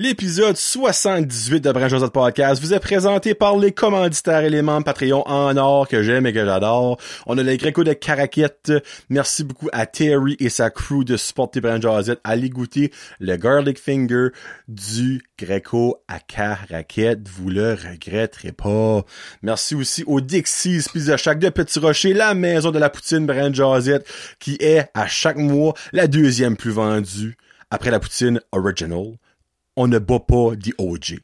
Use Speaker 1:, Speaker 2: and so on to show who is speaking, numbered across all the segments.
Speaker 1: L'épisode 78 de Branche Josette Podcast vous est présenté par les commanditaires et les membres Patreon en or que j'aime et que j'adore. On a les Greco de Caraquette. Merci beaucoup à Terry et sa crew de supporter Branche Josette. Allez goûter le garlic finger du Greco à Caraquette. Vous le regretterez pas. Merci aussi au Dixie's Pizza Shack de Petit Rocher, la maison de la poutine Branche Josette, qui est à chaque mois la deuxième plus vendue après la poutine original on ne bat pas The OG.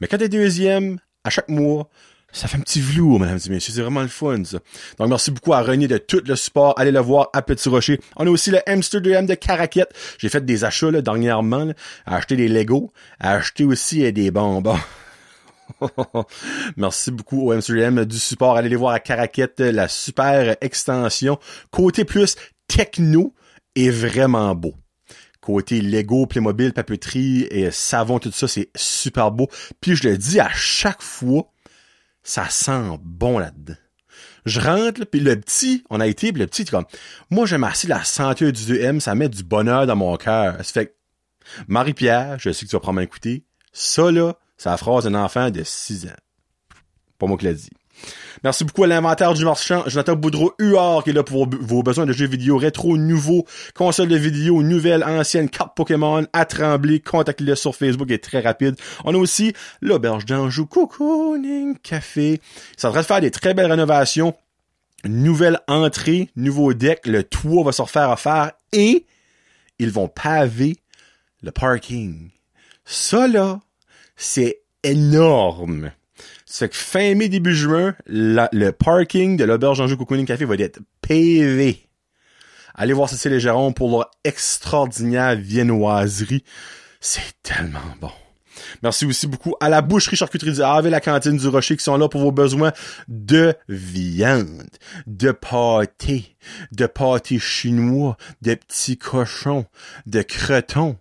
Speaker 1: Mais quand t'es deuxième, à chaque mois, ça fait un petit velours, mesdames et messieurs. C'est vraiment le fun. Donc, merci beaucoup à René de tout le support. Allez le voir à Petit Rocher. On a aussi le Amsterdam de Caraquette. J'ai fait des achats, là, dernièrement, là, à des Lego, à acheter aussi euh, des bonbons. Merci beaucoup au Amsterdam du support. Allez les voir à Caraquette, la super extension. Côté plus techno est vraiment beau côté Lego, Playmobil, papeterie et savon, tout ça, c'est super beau. Puis je le dis à chaque fois, ça sent bon là-dedans. Je rentre, puis le petit, on a été, puis le petit, comme, moi j'aime assez la santé du 2M, ça met du bonheur dans mon cœur. Ça fait Marie-Pierre, je sais que tu vas prendre écouter, ça là, c'est la phrase d'un enfant de 6 ans. Pas moi qui l'a dit. Merci beaucoup à l'inventaire du marchand, Jonathan Boudreau UR qui est là pour vos besoins de jeux vidéo rétro, nouveaux, consoles de vidéo, nouvelles, anciennes, cartes Pokémon, à trembler, contactez-le sur Facebook, est très rapide. On a aussi l'auberge d'Anjou, Cocooning Café. Ça devrait faire des très belles rénovations. Nouvelle entrée, nouveau deck, le toit va se refaire à faire et ils vont paver le parking. Ça là, c'est énorme. C'est que fin mai, début juin, le parking de l'auberge Anjou Cocooning Café va être PV. Allez voir Cécile et Jérôme pour leur extraordinaire viennoiserie. C'est tellement bon. Merci aussi beaucoup à la boucherie charcuterie du Havre et la cantine du Rocher qui sont là pour vos besoins de viande, de pâté, de pâté chinois, de petits cochons, de cretons,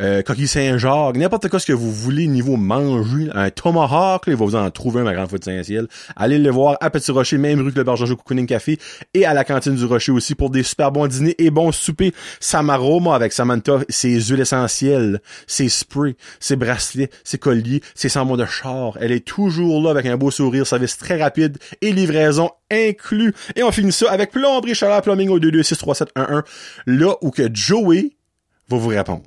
Speaker 1: euh, coquille Saint-Jacques, n'importe quoi ce que vous voulez niveau manger, un tomahawk, là, il va vous en trouver un, ma grande de Saint-Ciel. Allez le voir à Petit Rocher, même rue que le Bargeau Cocooning Café, et à la cantine du Rocher aussi pour des super bons dîners et bons soupers. Samaro, moi, avec Samantha, ses huiles essentielles, ses sprays, ses bracelets, ses colliers, ses sambons de char. Elle est toujours là avec un beau sourire, service très rapide et livraison inclus. Et on finit ça avec plomberie chaleur plumbing au 2263711, là où que Joey va vous répondre.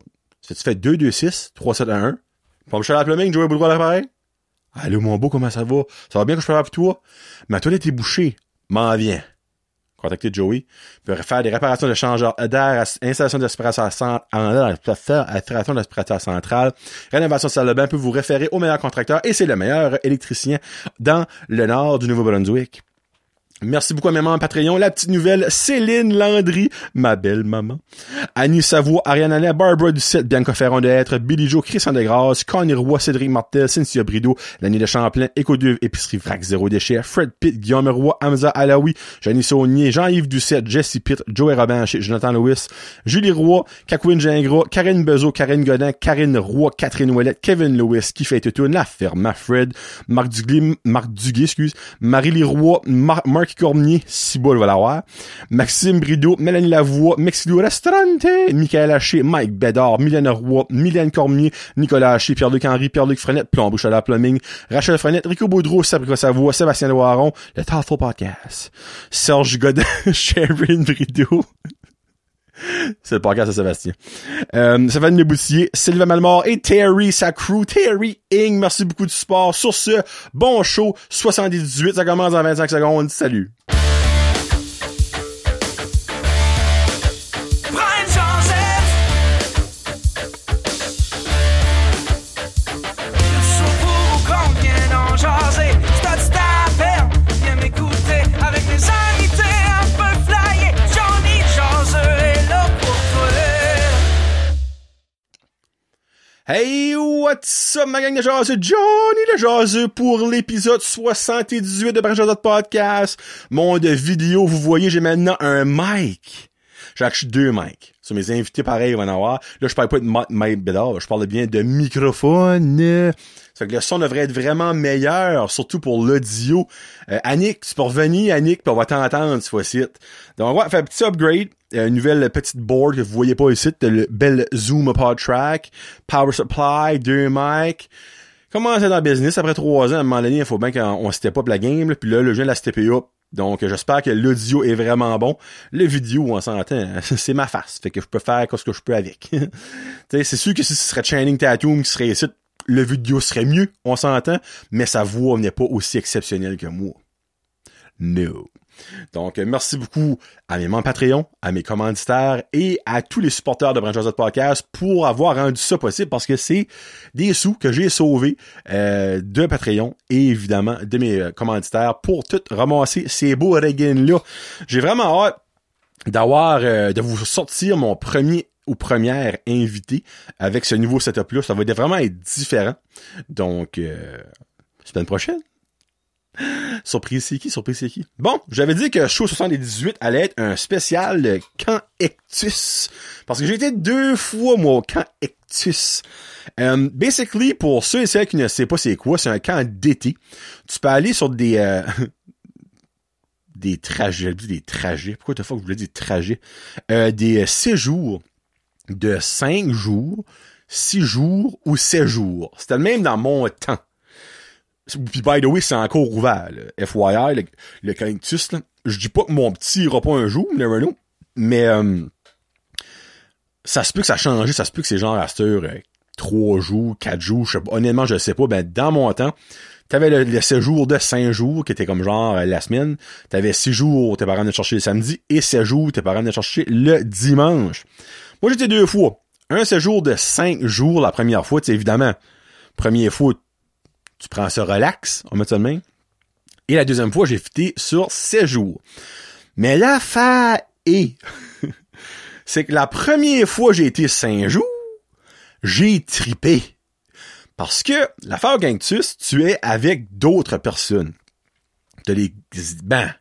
Speaker 1: Tu fais 2, 2, 6, 3, 7, 1, 1. Pompe à la plumbing, Joey Boudreau à l'appareil. Allô, mon beau, comment ça va? Ça va bien que je parle pour toi? Ma toilette est bouchée. M'en viens. Contactez Joey. Peut faire des réparations de changeur d'air, installation d'aspirateur centrale, rénovation de salle de bain, peut vous référer au meilleur contracteur et c'est le meilleur électricien dans le nord du Nouveau-Brunswick. Merci beaucoup à membres Patreon. La petite nouvelle, Céline Landry, ma belle maman. Annie Savoie, Ariane Allain, Barbara Ducette, Bianca Ferron de Billy Joe, Christian Degrasse, Connie Roy, Cédric Martel, Cynthia Brideau, L'année de Champlain, Éco 2, Épicerie Vrac Zéro Déchet, Fred Pitt, Guillaume Roy, Hamza Alaoui, Janie Saunier, Jean-Yves Ducette, Jesse Pitt, Joey Robin, Jonathan Lewis, Julie Roy, Kakwin Gingras, Karine Bezo, Karine Godin, Karine Roy, Catherine Ouellette, Kevin Lewis, qui fait tout la ferme, Fred, Marc Duguay, Marc Duguay, excuse, Marie-Lie Roy, Marc Cormier, Ciboule va. Maxime Brideau, Mélanie Lavoie, Mexilou Restaurante, Michael Haché, Mike Bédard, Mylène Roy, Mylène Cormier, Nicolas Haché, Pierre-Luc Henry, Pierre-Luc Frenette, Plomb à la Plumbing, Rachel Frenette, Rico Boudreau, Sabrica Savoie, Sébastien Loiron, le Thoughtful Podcast, Serge Godin, Sharon Brideau, c'est le podcast de Sébastien. Euh, Stéphane Sylvain Malmort et Terry, sa crew. Terry Ing, merci beaucoup du support. Sur ce, bon show, 78, ça commence en 25 secondes. Salut. Hey, what's up, ma gang de jaseux? Johnny le jaseux pour l'épisode 78 de Brajazot Podcast. Monde vidéo, vous voyez, j'ai maintenant un mic. J'ai deux mics. Mes invités, pareil, vont en avoir. Là, je parle pas de mic bédard, je parle bien de microphone. Ça fait que le son devrait être vraiment meilleur, surtout pour l'audio. Euh, Annick, tu peux revenir, Annick, puis on va t'entendre cette fois-ci. Donc, on va faire un petit upgrade. Euh, une nouvelle petite board que vous voyez pas ici, le bel Zoom Pod Track, Power Supply, deux mics. Commencer dans le business après trois ans, à un moment donné, il faut bien qu'on step up la game, puis là, le jeu la step up. Donc, j'espère que l'audio est vraiment bon. Le vidéo, on s'entend, c'est ma face. Fait que je peux faire ce que je peux avec. c'est sûr que si ce serait Channing Tatum qui serait ici, le vidéo serait mieux, on s'entend, mais sa voix n'est pas aussi exceptionnelle que moi. No. Donc, merci beaucoup à mes membres Patreon, à mes commanditaires et à tous les supporters de Branch Podcast pour avoir rendu ça possible parce que c'est des sous que j'ai sauvés euh, de Patreon et évidemment de mes euh, commanditaires pour tout ramasser ces beaux regains-là. J'ai vraiment hâte d'avoir, euh, de vous sortir mon premier ou première invité avec ce nouveau setup-là. Ça va vraiment être différent. Donc, semaine prochaine. Surprise, c'est qui? Surprise, c'est qui? Bon, j'avais dit que Show 78 allait être un spécial Camp Ectus. Parce que j'ai été deux fois, moi, au Camp Ectus. Um, basically, pour ceux et celles qui ne savent pas c'est quoi, c'est un camp d'été. Tu peux aller sur des... Euh, des trajets, des trajets. Pourquoi de fois que je voulais dire trajets? Euh, des séjours de cinq jours, six jours ou sept jours. C'était le même dans mon temps. Puis by the way, c'est encore ouvert. Là. FYI, le, le Cactus. Je dis pas que mon petit ira pas un jour, never know. Mais euh, ça se peut que ça a changé, ça se peut que c'est genre à cette heure, 3 euh, jours, 4 jours, je sais pas, honnêtement, je sais pas. Ben, dans mon temps, t'avais le, le séjour de 5 jours qui était comme genre euh, la semaine. T'avais 6 jours, tes parents venaient chercher le samedi, et 7 jours, tes parents venaient chercher le dimanche. Moi, j'étais deux fois. Un séjour de 5 jours la première fois, tu évidemment. Première fois, tu prends ça relax, on met ça de main. Et la deuxième fois, j'ai fité sur 7 jours. Mais l'affaire est, c'est que la première fois j'ai été 5 jours, j'ai tripé. Parce que l'affaire Ganctus, tu es avec d'autres personnes. T'as les, ben,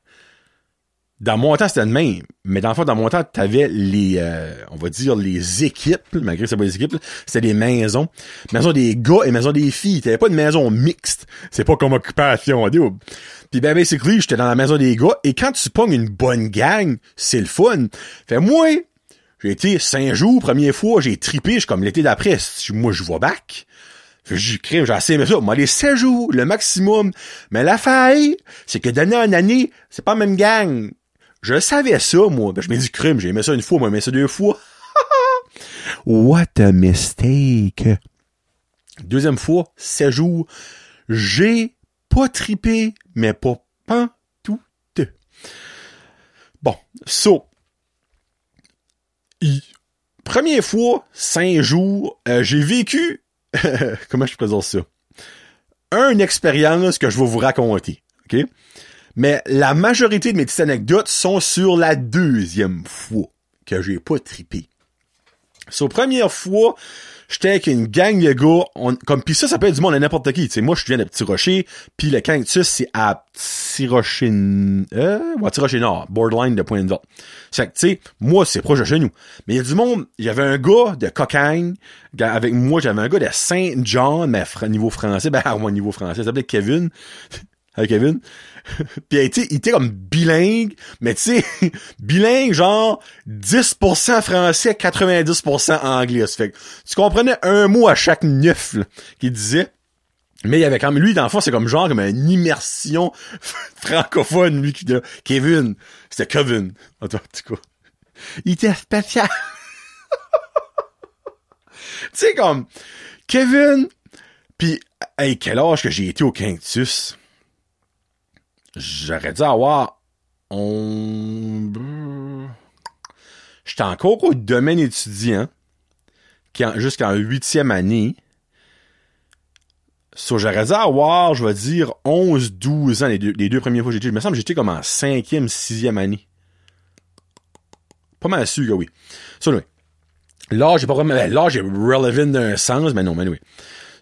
Speaker 1: dans mon temps, c'était le même. Mais dans le fond, dans mon temps, t'avais les, euh, on va dire, les équipes, malgré que c'est pas des équipes, c'était des maisons. Maison des gars et maison des filles. T'avais pas de maison mixte. C'est pas comme occupation double. Puis ben, basically, j'étais dans la maison des gars, et quand tu pognes une bonne gang, c'est le fun. Fait moi, j'ai été cinq jours, première fois, j'ai tripé, je comme l'été d'après, moi je vois back. J'ai créé, j'ai assez aimé ça. Moi, les 16 jours, le maximum. Mais la faille, c'est que d'année en année, c'est pas la même gang. Je savais ça, moi. Ben, je me dis crime, j'ai aimé ça une fois, moi, mais ça deux fois. What a mistake. Deuxième fois, 16 jours. J'ai pas tripé, mais pas pas tout. Bon, so. Première fois, 5 jours, euh, j'ai vécu, comment je présente ça? Une expérience que je vais vous raconter. OK? Mais la majorité de mes petites anecdotes sont sur la deuxième fois que j'ai pas tripé. Sur la première fois, j'étais avec une gang de gars, on, comme pis ça, ça peut être du monde à n'importe qui. Tu moi, je viens de Petit Rocher, puis le cactus, c'est à Petit Rocher, euh, ouais, Petit Rocher Nord, borderline de Pointe d'Or. C'est que, tu sais, moi, c'est proche de chez nous. Mais il y a du monde, il y avait un gars de Cocagne, avec moi, j'avais un gars de Saint-John, mais niveau français, ben, moi, niveau français, ça s'appelait Kevin. Avec Kevin. Puis il était comme bilingue, mais tu sais, bilingue genre 10% français, 90% anglais. fait que tu comprenais un mot à chaque neuf qu'il disait. Mais il y avait quand même, lui, dans le fond, c'est comme genre comme une immersion francophone, lui, qui de Kevin. C'était Kevin. En tout cas. Il était spécial. tu sais, comme, Kevin, puis hey, quel âge que j'ai été au Quintus? J'aurais dû avoir on j'étais encore au domaine étudiant jusqu'en huitième année. So, j'aurais dû avoir je vais dire 11 12 ans les deux, les deux premières fois que j'étais je me semble que j'étais comme en cinquième sixième année. Pas mal sûr que oui. So, oui. l'âge est pas vraiment ben, l'âge est relevant d'un sens mais non mais oui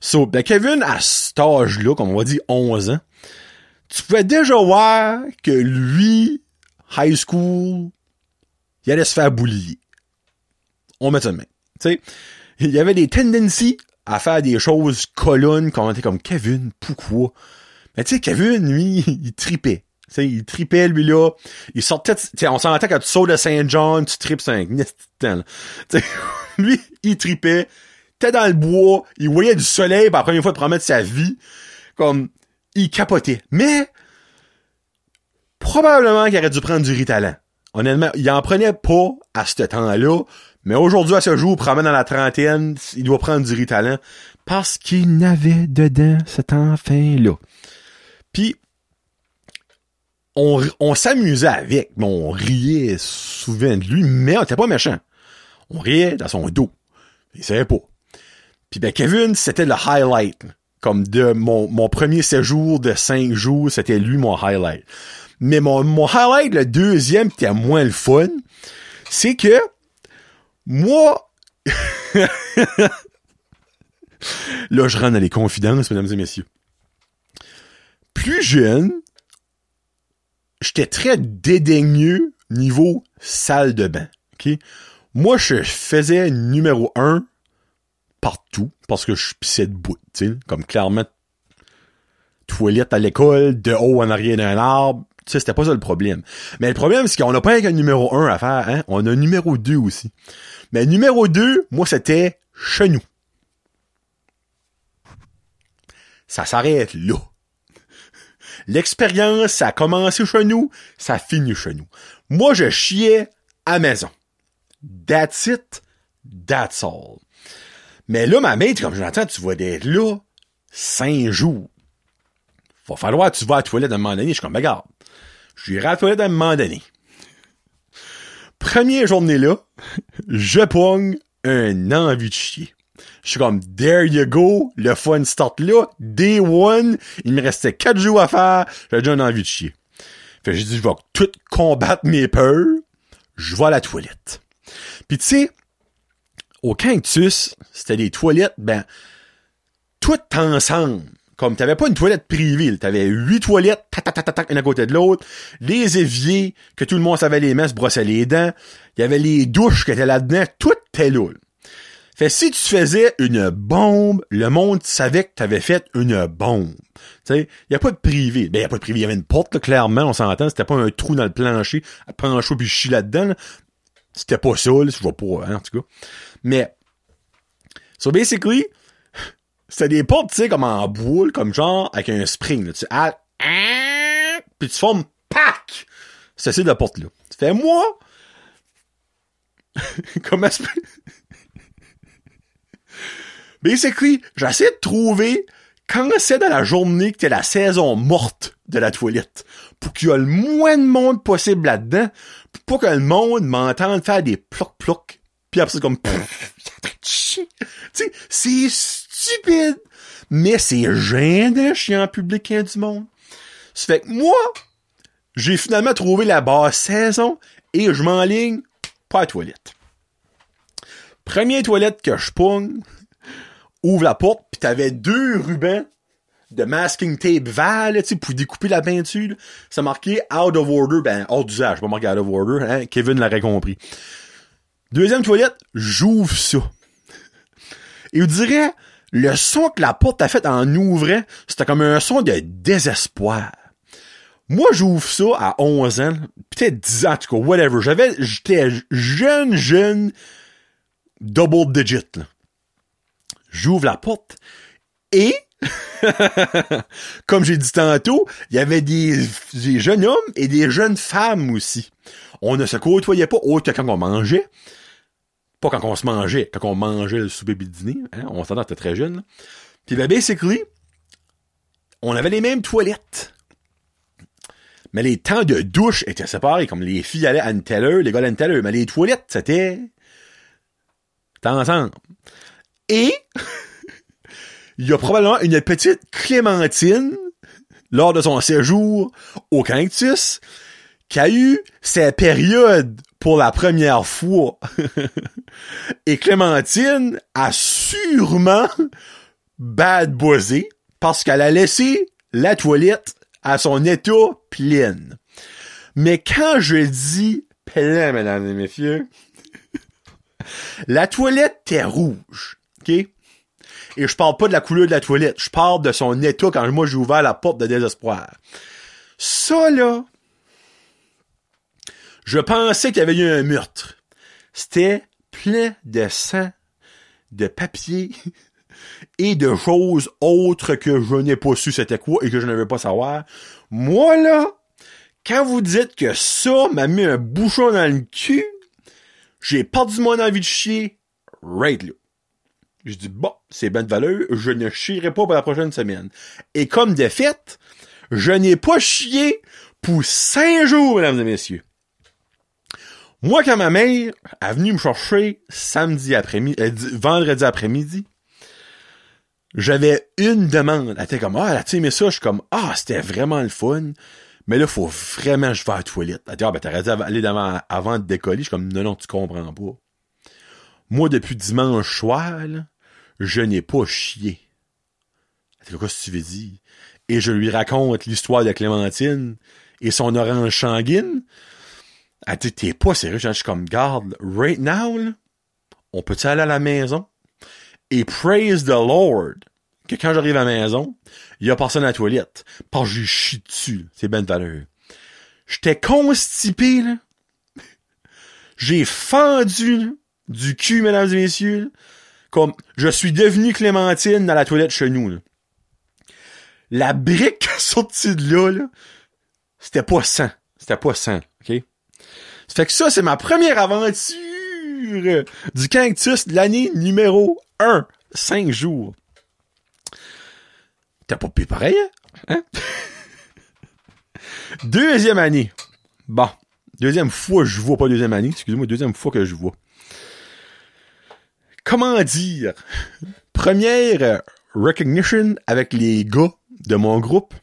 Speaker 1: so ben Kevin à cet âge là comme on va dire 11 ans tu pouvais déjà voir que lui, high school, il allait se faire boulier. On met ça de main. Tu sais, il y avait des tendencies à faire des choses colonnes quand on était comme Kevin, pourquoi? Mais tu sais, Kevin, lui, il tripait. sais, il tripait, lui, là. Il sortait, sais, on s'entend quand tu sautes de Saint-John, tu tripes 5 temps, Lui, il tripait. T'es dans le bois, il voyait du soleil pour la première fois de promettre sa vie. Comme, il capotait. Mais, probablement qu'il aurait dû prendre du ritalin. Honnêtement, il en prenait pas à ce temps-là, mais aujourd'hui, à ce jour, probablement dans la trentaine, il doit prendre du ritalin parce qu'il n'avait dedans cet enfant-là. Puis, on, on s'amusait avec, mais on riait souvent de lui, mais on était pas méchant. On riait dans son dos. Il savait pas. Puis ben Kevin, c'était le highlight. Comme de mon, mon premier séjour de cinq jours, c'était lui mon highlight. Mais mon, mon highlight, le deuxième, qui était moins le fun, c'est que moi, là, je rentre dans les confidences, mesdames et messieurs. Plus jeune, j'étais très dédaigneux niveau salle de bain. ok? Moi, je faisais numéro un partout parce que je pissais debout, tu sais, comme clairement toilette à l'école, de haut en arrière d'un arbre, tu sais, c'était pas ça le problème. Mais le problème, c'est qu'on n'a pas un numéro un à faire, hein, on a un numéro 2 aussi. Mais numéro 2, moi, c'était chez nous. Ça s'arrête là. L'expérience, ça a commencé chez nous, ça finit chez nous. Moi, je chiais à maison. That's it, that's all. Mais là, ma mère, comme j'entends, tu vas être là cinq jours. Va falloir tu vas à la toilette à un moment donné. Je suis comme, regarde, j'irai à la toilette à un moment donné. Première journée là, je pogne un envie de chier. Je suis comme, there you go, le fun start là, day one, il me restait quatre jours à faire, j'ai déjà une envie de chier. Fait j'ai dit, je vais tout combattre mes peurs, je vais à la toilette. Puis tu sais, au Cactus, c'était des toilettes, ben, tout ensemble. Comme t'avais pas une toilette privée, t'avais huit toilettes, une à côté de l'autre, les éviers, que tout le monde savait les mains, se brossait les dents, il y avait les douches qui étaient là-dedans, tout était là. Fait si tu faisais une bombe, le monde savait que t'avais fait une bombe. Tu sais, y a pas de privé. Ben y a pas de privé, y avait une porte là, clairement, on s'entend, c'était pas un trou dans le plancher, à prendre chaud puis chie là-dedans. C'était pas ça, là, je vois pas, hein, en tout cas. Mais, so basically, c'était des portes, tu sais, comme en boule, comme genre, avec un spring, là. Tu ah, puis tu formes, pack! C'est ça, la porte, là. Tu fais, moi, comment se Basically, j'essaie de trouver quand c'est dans la journée que t'es la saison morte de la toilette, pour qu'il y ait le moins de monde possible là-dedans, pour que le monde m'entende faire des ploc-ploc, puis après c'est comme, tu sais, c'est stupide, mais c'est gênant, chien public hein, du monde. Ça fait que moi, j'ai finalement trouvé la basse saison et je m'enligne pas à la toilette. Première toilette que je pogne, ouvre la porte, puis t'avais deux rubans de masking tape vert, tu sais, pour découper la peinture. Ça marquait out of order, ben, hors d'usage, pas marqué out of order, hein, Kevin l'aurait compris. Deuxième toilette, j'ouvre ça. Et vous dirais, le son que la porte a fait en ouvrant, c'était comme un son de désespoir. Moi, j'ouvre ça à 11 ans, peut-être 10 ans, en tout cas, whatever. J'avais, j'étais jeune, jeune, double digit, là. J'ouvre la porte et, comme j'ai dit tantôt, il y avait des, jeunes hommes et des jeunes femmes aussi. On ne se côtoyait pas autre que quand on mangeait. Pas quand on se mangeait, quand on mangeait le souper et dîner. Hein, on s'entend, était très jeune. Puis ben, basically, on avait les mêmes toilettes. Mais les temps de douche étaient séparés, comme les filles allaient à une telle heure, les gars à une telle heure. Mais les toilettes, c'était... C'était ensemble. Et il y a probablement une petite Clémentine lors de son séjour au Cactus qui a eu sa période pour la première fois. Et Clémentine a sûrement bad buzzé parce qu'elle a laissé la toilette à son état pleine. Mais quand je dis plein, mesdames et messieurs. la toilette était rouge, ok? Et je parle pas de la couleur de la toilette, je parle de son état quand moi j'ai ouvert la porte de désespoir. Ça, là, je pensais qu'il y avait eu un meurtre. C'était plein de sang, de papier et de choses autres que je n'ai pas su c'était quoi et que je ne veux pas savoir. Moi, là, quand vous dites que ça m'a mis un bouchon dans le cul, j'ai perdu mon envie de chier right là. Je dis, bon, c'est bonne valeur, je ne chierai pas pour la prochaine semaine. Et comme de fait, je n'ai pas chié pour cinq jours, mesdames et messieurs. Moi, quand ma mère est venue me chercher samedi après-midi, euh, vendredi après-midi, j'avais une demande. Elle était comme, ah, tu mais ça? Je suis comme, ah, c'était vraiment le fun. Mais là, faut vraiment que je vais à la toilette. Elle dit, ah, ben, t'aurais dû aller devant, avant de décoller. Je suis comme, non, non, tu comprends pas. Moi, depuis dimanche soir, je n'ai pas chié. Elle dit, quoi, ce que tu veux dire? Et je lui raconte l'histoire de Clémentine et son orange sanguine. Elle dit, t'es pas sérieux? Je suis comme, garde, right now, on peut-tu aller à la maison? Et praise the Lord, que quand j'arrive à la maison, il y a personne à la toilette. Parce que j'ai chié dessus. C'est ben valeur. J'étais constipé, là. J'ai fendu, du cul, mesdames et messieurs. Comme, je suis devenu Clémentine dans la toilette chez nous. La brique sortie de là, là c'était pas sang. C'était pas sang, ok? Ça fait que ça, c'est ma première aventure du cactus de l'année numéro 1. 5 jours. T'as pas pu pareil, hein? deuxième année. Bon. Deuxième fois je vois, pas deuxième année, excusez-moi, deuxième fois que je vois. Comment dire? Première recognition avec les gars de mon groupe.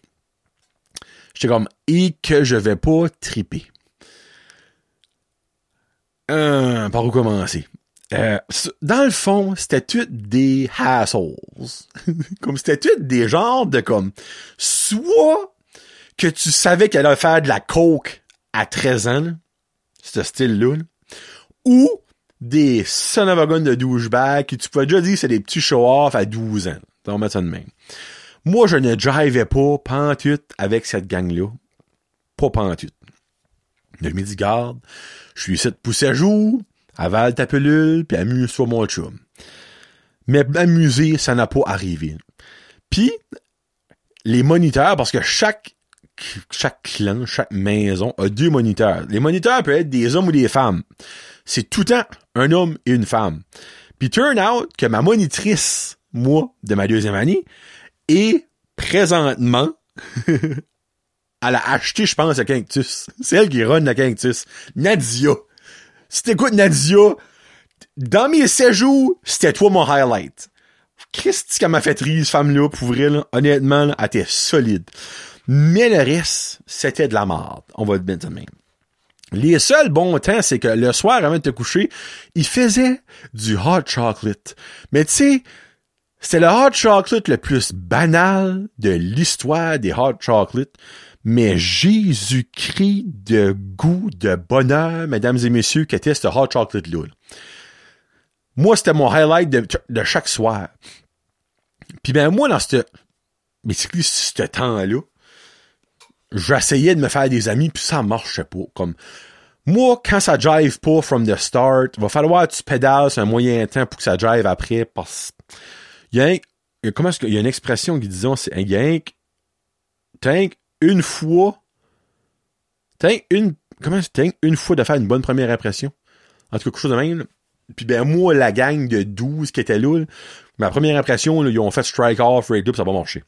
Speaker 1: J'étais comme, et que je vais pas triper. Euh, par où commencer? Euh, dans le fond, c'était tout des hassles. comme c'était tout des genres de comme, soit que tu savais qu'elle allait faire de la coke à 13 ans, ce style-là, ou des son of a de douchebag que tu pouvais déjà dire c'est des petits show-off à 12 ans. On mettre ça de même. Moi, je ne drivais pas pantoute avec cette gang-là. Pas pantoute. Je me dis, garde, je suis ici de pousser à jour, avale ta pilule, puis amuse sur mon chum. Mais m'amuser, ça n'a pas arrivé. Puis, les moniteurs, parce que chaque chaque clan, chaque maison a deux moniteurs. Les moniteurs peuvent être des hommes ou des femmes. C'est tout le temps un homme et une femme. Puis turn out que ma monitrice, moi, de ma deuxième année, et présentement, elle a acheté, je pense, la Cactus. C'est elle qui run la Cactus. Nadia. Si t'écoutes Nadia, dans mes séjours, c'était toi mon highlight. Christ, qu'elle m'a fait rire, cette femme-là, pour vrai, là, honnêtement, elle était solide. Mais le reste, c'était de la merde. On va le mettre de même. Les seuls bons temps, c'est que le soir, avant de te coucher, il faisait du hot chocolate. Mais tu sais, c'était le hot chocolate le plus banal de l'histoire des hot chocolate, mais Jésus-Christ de goût, de bonheur, mesdames et messieurs, qu'était ce hot chocolate-là. Moi, c'était mon highlight de, chaque soir. Puis ben moi, dans ce ce temps-là, j'essayais de me faire des amis, puis ça marchait pas. Comme moi, quand ça drive pas from the start, va falloir que tu pédales un moyen temps pour que ça drive après, parce il y a, un, comment est-ce qu'il y a une expression qui disons, c'est un yank, tank une fois, tank une, comment une fois de faire une bonne première impression. En tout cas, quelque chose de même. Puis ben moi, la gang de 12 qui était là, ma première impression, ils ont fait strike off, rate up, ça va marcher.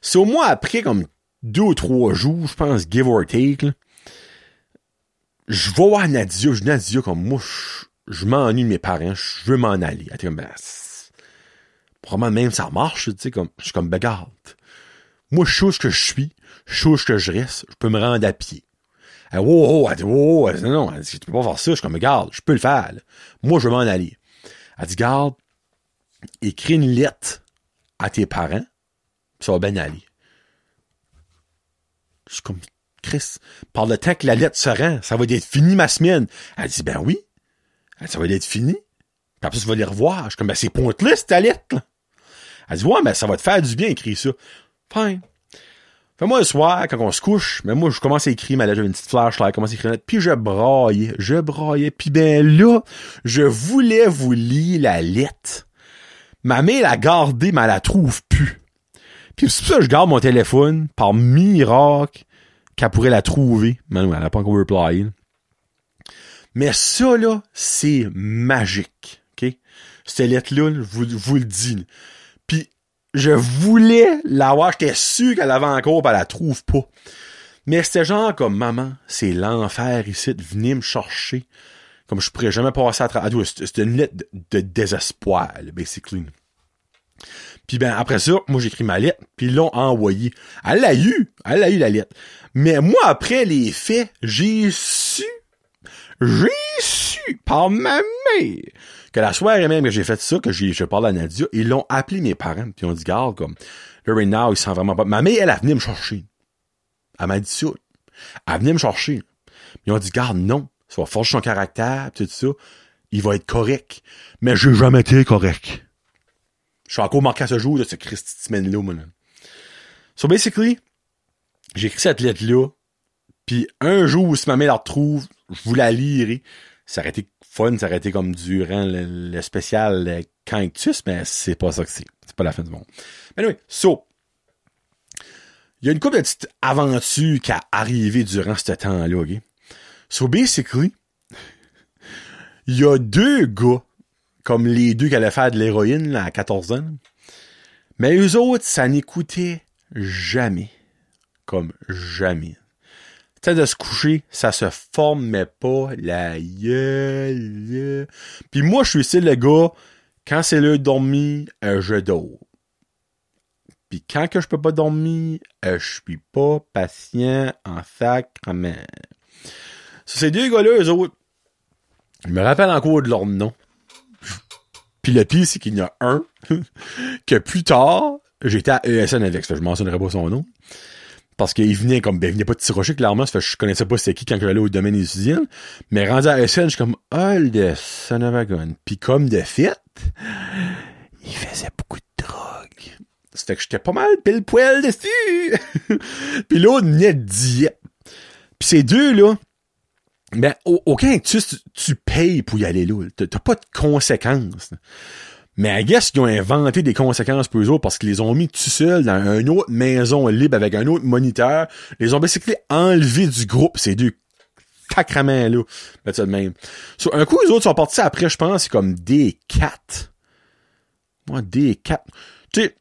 Speaker 1: C'est au moins après comme deux ou trois jours, je pense, give or take, je vais voir Nadia, je Nadia comme moi, je, m'ennuie de mes parents, je veux m'en aller. Elle était comme, ben, probablement même ça marche, tu sais, comme, je suis comme, ben, Moi, je sais ce que je suis, je sais ce que je reste, je peux me rendre à pied. Elle, oh, oh, elle dit, oh, elle dit, non, elle dit, tu peux pas faire ça, je suis comme, garde, je peux le faire, Moi, je veux m'en aller. Elle dit, garde, écris une lettre à tes parents, ça va bien aller. Je suis comme, Chris, par le temps que la lettre se rend, ça va être fini ma semaine. Elle dit, ben oui. Elle dit, ça va être fini. Puis après, tu vas les revoir. Je suis comme, ben c'est pointless, ta lettre, là. Elle dit, ouais, mais ça va te faire du bien, écrire ça. Fine. Fait moi, le soir, quand on se couche, mais moi, je commence à écrire ma lettre, j'avais une petite flashlight, je commence à écrire lettre, puis je braillais, je braillais, puis ben là, je voulais vous lire la lettre. Ma mère l'a gardée, mais elle la trouve plus. Puis c'est pour ça que je garde mon téléphone, par miracle, qu'elle pourrait la trouver. Mais non, elle n'a pas encore reply. Mais ça, là, c'est magique. OK? Cette lettre-là, je vous, vous le dis. Puis je voulais l'avoir, j'étais sûr qu'elle avait encore, pis elle la trouve pas. Mais c'était genre comme, maman, c'est l'enfer ici, venez me chercher. Comme je pourrais jamais passer à travers. C'était une lettre de, désespoir, là, basically. Puis ben après ça, moi j'écris ma lettre, puis ils l'ont envoyé. Elle l'a eu, elle a eu la lettre. Mais moi après les faits, j'ai su, j'ai su par ma mère que la soirée même que j'ai fait ça, que j'ai je parle à Nadia, ils l'ont appelé mes parents, puis ils ont dit garde comme le right now, ils sent vraiment pas. Ma mère elle a venu me chercher. Elle m'a dit ça. Elle venait me chercher. Ils ont dit garde non, ça va forger son caractère, tout ça. Il va être correct. Mais j'ai jamais été correct. Je suis encore marqué à ce jour de ce Christy semaine-là, moi. So basically, j'ai écrit cette lettre-là, puis un jour, si ma mère la retrouve, je vous la lirai. Ça aurait été fun, ça aurait été comme durant le, spécial Canctus, mais c'est pas ça que c'est. C'est pas la fin du monde. Mais oui, so, il y a une couple de petites aventures qui a arrivé durant ce temps-là, ok? So basically, il y a deux gars comme les deux qui allaient faire de l'héroïne à 14 ans. Mais eux autres, ça n'écoutait jamais. Comme jamais. Tu de se coucher, ça se formait pas la gueule. Puis moi, je suis ici le gars, quand c'est l'heure de dormir, euh, je dors. Puis quand que je peux pas dormir, euh, je suis pas patient en sacrement. Ces deux gars-là, eux autres, je me rappelle encore de leur nom. Puis le pire, c'est qu'il y en a un que plus tard, j'étais à ESN avec, je mentionnerai pas son nom. Parce qu'il venait comme, ben, il venait pas de Tirocher, clairement, ça fait je connaissais pas c'était qui quand j'allais au domaine étudiant. Mais rendu à ESN, je suis comme, oh, le son of a gun. Puis comme de fait, il faisait beaucoup de drogue. Ça fait que j'étais pas mal pile poil dessus. Puis l'autre venait de. Puis ces ben, aucun tu, tu payes pour y aller là. T'as pas de conséquences. Mais I guess qu'ils ont inventé des conséquences pour eux autres parce qu'ils les ont mis tout seuls dans une autre maison libre avec un autre moniteur. Les ont basically enlevés du groupe, ces deux cacraments là. Ben, ça de même. So, un coup, les autres sont partis après, je pense, c'est comme des 4 Moi, des 4 Tu sais,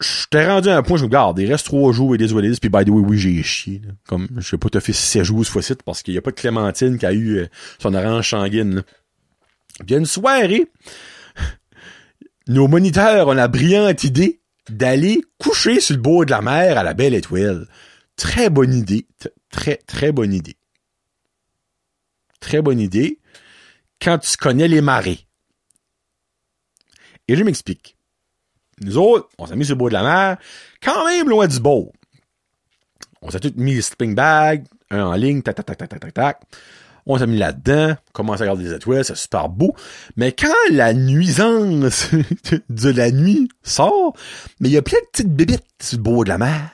Speaker 1: j'étais rendu à un point, je me garde, il reste trois jours et des Wallis, puis by the way, oui, j'ai chié. Là. Comme, je sais pas, t'as fait 16 jours ce fois-ci, parce qu'il y a pas de Clémentine qui a eu euh, son orange sanguine. Puis, il y a une soirée, nos moniteurs ont la brillante idée d'aller coucher sur le bord de la mer à la belle étoile. Très bonne idée. Très, très bonne idée. Très bonne idée. Quand tu connais les marées. Et je m'explique. Nous autres, on s'est mis sur le bout de la mer, quand même loin du beau. On s'est tous mis les sleeping bags, un en ligne, tac, tac, tac, tac, tac, tac, On s'est mis là-dedans, commence à regarder les étoiles, c'est super beau. Mais quand la nuisance de la nuit sort, mais il y a plein de petites bébites sur le bord de la mer.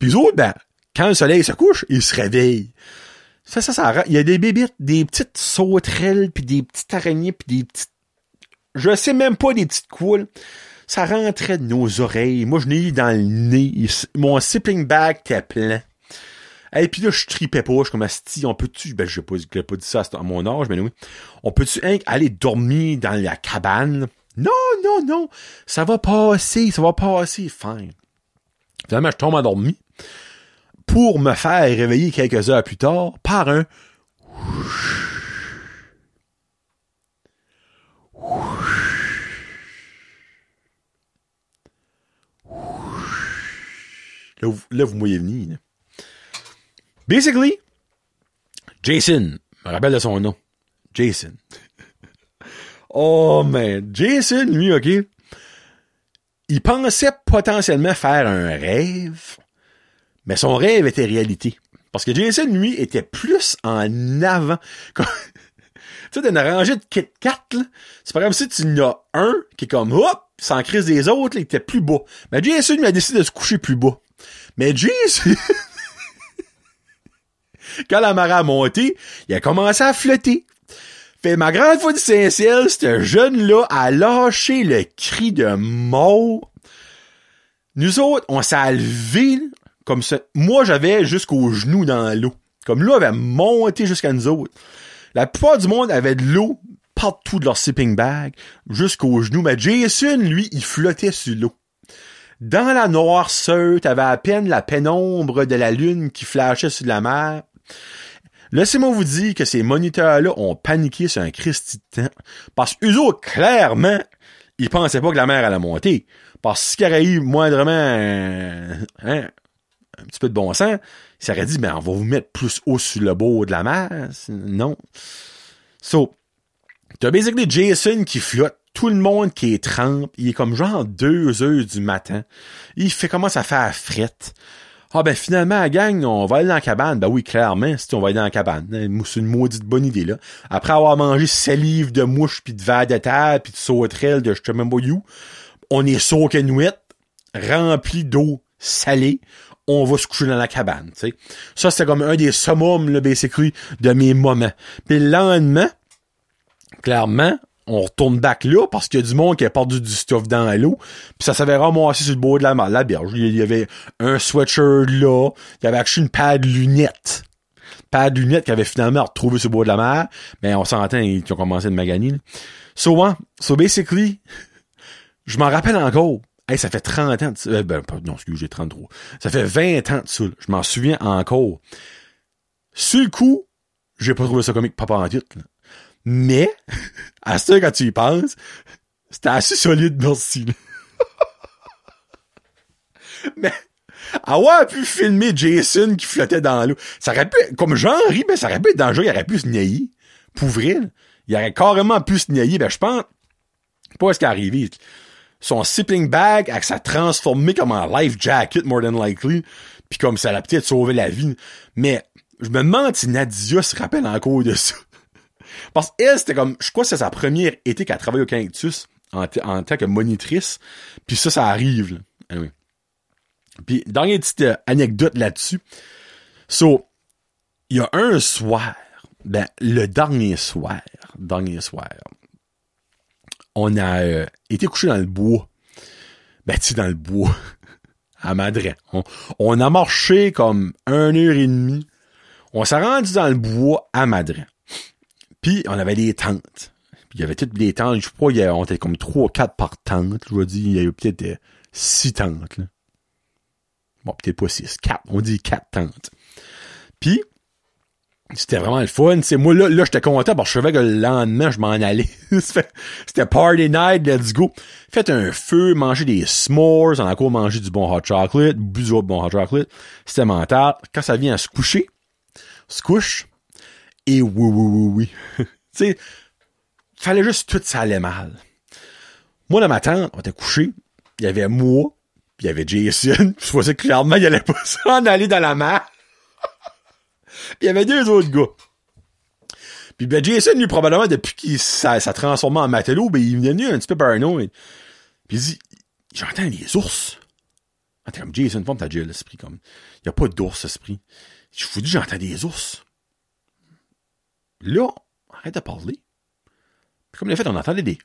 Speaker 1: Puis eux autres, ben, quand le soleil se couche, ils se réveillent. Ça, ça, ça, il y a des bébites, des petites sauterelles, puis des petites araignées, puis des petites... Je sais même pas des petites coules ça rentrait de nos oreilles. Moi, je n'ai eu dans le nez. Mon sipling bag était plein. Et puis là, je tripais pas. Je suis comme, asti, on peut-tu, ben, j'ai pas, pas dit ça à mon âge, mais oui. On peut-tu aller dormir dans la cabane? Non, non, non. Ça va passer, ça va passer. Fine. Finalement, je tombe endormi. Pour me faire réveiller quelques heures plus tard par un Là, vous, là, vous voyez venir. Basically, Jason, je me rappelle de son nom. Jason. oh man, Jason, lui, ok. Il pensait potentiellement faire un rêve, Mais son rêve était réalité. Parce que Jason, lui, était plus en avant. tu sais, dans une rangée de Kit Kat, c'est pas comme si tu en as un qui est comme, hop, sans crise des autres, il était plus bas. Mais Jason, lui, a décidé de se coucher plus bas. Mais Jason, quand la marée a monté, il a commencé à flotter. Fait ma grande fois du Saint-Ciel, ce jeune-là a lâché le cri de mort. Nous autres, on s'est levé comme ça. Moi, j'avais jusqu'aux genoux dans l'eau. Comme l'eau avait monté jusqu'à nous autres. La plupart du monde avait de l'eau partout de leur sipping bag, jusqu'aux genoux. Mais Jason, lui, il flottait sur l'eau. Dans la noirceur, t'avais à peine la pénombre de la lune qui flashait sur la mer. Laissez-moi vous dire que ces moniteurs-là ont paniqué sur un Christi de temps. Parce qu'eux autres, clairement, ils pensaient pas que la mer allait monter. Parce que aurait eu moindrement un, hein, un petit peu de bon sens, ils s'auraient dit, ben, on va vous mettre plus haut sur le bord de la mer. Non. So, t'as basically Jason qui flotte tout le monde qui est trempe, il est comme genre deux heures du matin. Il fait comment ça faire frette. Ah ben finalement, la gang, on va aller dans la cabane. Ben oui, clairement, si on va aller dans la cabane. C'est une maudite bonne idée, là. Après avoir mangé salive de mouches, puis de verre de terre, puis de sauterelles, de je sais même you, on est sauquenouette, rempli d'eau salée. On va se coucher dans la cabane, tu sais. Ça, c'était comme un des summums, là, basically, de mes moments. Puis le lendemain, clairement, on retourne back là parce qu'il y a du monde qui a perdu du stuff dans l'eau. Puis ça s'avait ramassé sur le bord de la, la berge. Il y avait un sweatshirt là. Il y avait acheté une paire de lunettes. Paire de lunettes qui avait finalement retrouvé sur le bord de la mer. Mais on s'entend, ils ont commencé de maganer. So, hein, so basically, je m'en rappelle encore. Hey, ça fait 30 ans de ben, non, excusez, j'ai 33. Ça fait 20 ans de ça. Je m'en souviens encore. Sur le coup, j'ai pas trouvé ça comique papa en titre. Mais, à ce quand tu y penses, c'était assez solide, merci. Mais, avoir pu filmer Jason qui flottait dans l'eau, ça aurait pu, comme jean ri, ben, ça aurait pu être dangereux, il aurait pu se nier. Pour il aurait carrément pu se nier, ben, je pense, pas ce qui est arrivé. Son sipping bag, avec ça transformé comme un life jacket, more than likely, puis comme ça l'a peut-être sauvé la vie. Mais, je me demande si Nadia se rappelle encore de ça. Parce qu'elle, c'était comme, je crois que c'est sa première été qu'elle travaille au Cactus en, en, tant que monitrice. Puis ça, ça arrive. Là. Anyway. Puis, dernière petite euh, anecdote là-dessus. So, il y a un soir, ben, le dernier soir, dernier soir, on a euh, été couché dans le bois. Ben, tu dans le bois. à Madrid. On, on, a marché comme une heure et demie. On s'est rendu dans le bois à Madrid. Puis, on avait des tentes. Puis, il y avait toutes les tentes. Je crois qu'il y avait, on était comme trois ou quatre par tente. Je veux dire, il y avait peut-être euh, six tentes. Bon, peut-être pas six. Quatre. On dit quatre tentes. Puis, c'était vraiment le fun. C'est moi, là, là, j'étais content parce que je savais que le lendemain, je m'en allais. c'était party night, let's go. Faites un feu, manger des s'mores, encore mangé du bon hot chocolate, bu du bon hot chocolate. C'était mental. Quand ça vient à se coucher, se couche, et oui, oui, oui, oui. tu sais, fallait juste tout ça allait mal. Moi, le matin, on était couché, il y avait moi, il y avait Jason, je voyais clairement, il allait pas s'en aller dans la mer. il y avait deux autres gars. Puis ben, Jason, lui, probablement, depuis qu'il ça, ça transformé en matelot, ben, il est devenu un petit peu paranoïde. Puis il dit, j'entends des ours. Ah, t'es comme Jason, forme ta gueule, l'esprit, comme. Il y a pas d'ours, esprit. Je vous dis, j'entends des ours. Là, arrête de parler. comme le fait, on entendait des.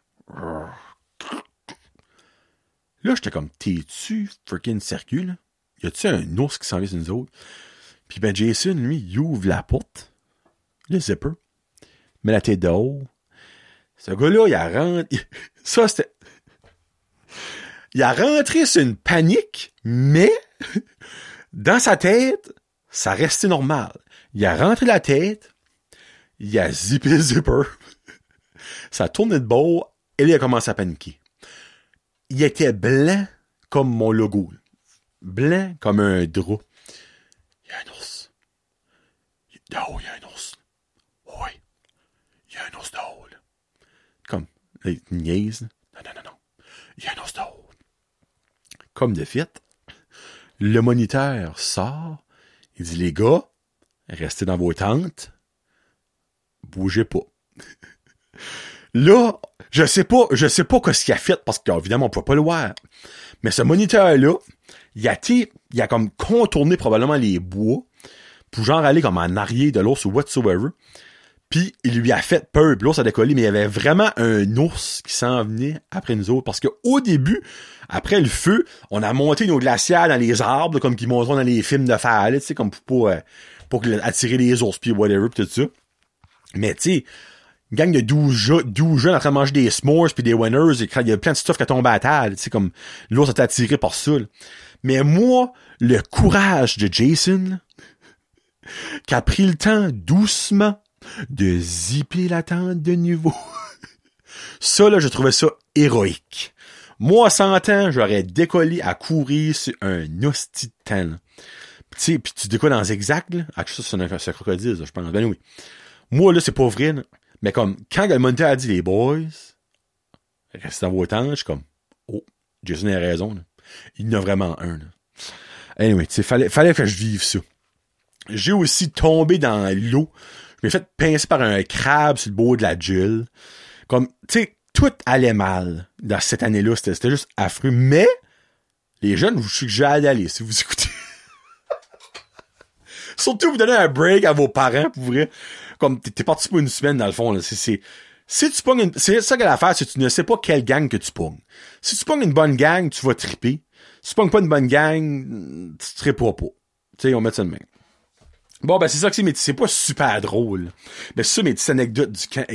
Speaker 1: Là, j'étais comme, t'es-tu freaking circule? Y a-tu un ours qui s'en vient sur nous? Puis ben, Jason, lui, il ouvre la porte, le zipper, met la tête dehors. Ce gars-là, il a rentré. Ça, c'était. Il a rentré sur une panique, mais dans sa tête, ça restait normal. Il a rentré la tête, il a zippé zipper. ça a tourné de bord, et il a commencé à paniquer. Il était blanc comme mon logo. Blanc comme un drap. Il y a un ours. Oh, il y a un ours. Oui. Il y a un ours d'eau, Comme, une niaise. Non, non, non, non. Il y a un ours d'eau. Comme de fait, le moniteur sort, il dit, les gars, restez dans vos tentes, bougez pas. Là, je sais pas, je sais pas ce qu'il a fait parce qu'évidemment, on peut pas le voir. Mais ce moniteur-là, il a il a comme contourné probablement les bois pour genre aller comme en arrière de l'ours ou whatsoever. Puis il lui a fait peur, l'ours a décollé, mais il y avait vraiment un ours qui s'en venait après nous autres. Parce que au début, après le feu, on a monté nos glacières dans les arbres, comme qu'ils montrent dans les films de fer, tu sais, comme pour, euh, pour attirer les ours, puis whatever, pis tout ça. Mais tu sais, une gang de 12, jeunes en train de manger des s'mores puis des winners, et il y a plein de stuff qui a tombé à terre, tu sais, comme a été attiré par ça. Mais moi, le courage de Jason, qui a pris le temps doucement de zipper la tente de nouveau. ça, là, je trouvais ça héroïque. Moi, à 100 ans, j'aurais décollé à courir sur un temps. Tu sais, pis tu décolles dans exact, là. Ah, ça, c'est un, crocodile, je pense. Ben oui. Moi, là, c'est pas vrai, Mais comme, quand le moniteur a dit les boys, restez dans vos tentes, je suis comme, oh, Jason a raison, là. Il y en a vraiment un, là. Anyway, fallait, fallait que je vive ça. J'ai aussi tombé dans l'eau. Je m'ai fait pincer par un crabe sur le beau de la Jill. Comme, tu sais, tout allait mal dans cette année-là. C'était juste affreux. Mais, les jeunes, vous suggère d'aller si vous écoutez. Surtout, vous donnez un break à vos parents, pour vrai. Comme, t'es parti pour une semaine, dans le fond. C'est, si tu pognes une, c'est ça que c'est tu ne sais pas quelle gang que tu pognes. Si tu pognes une bonne gang, tu vas triper. Si tu pognes pas une bonne gang, tu triperas pas. Tu sais, on met ça de même. Bon, ben, c'est ça que c'est, mais c'est pas super drôle. Mais c'est ça, mes petites anecdotes du camp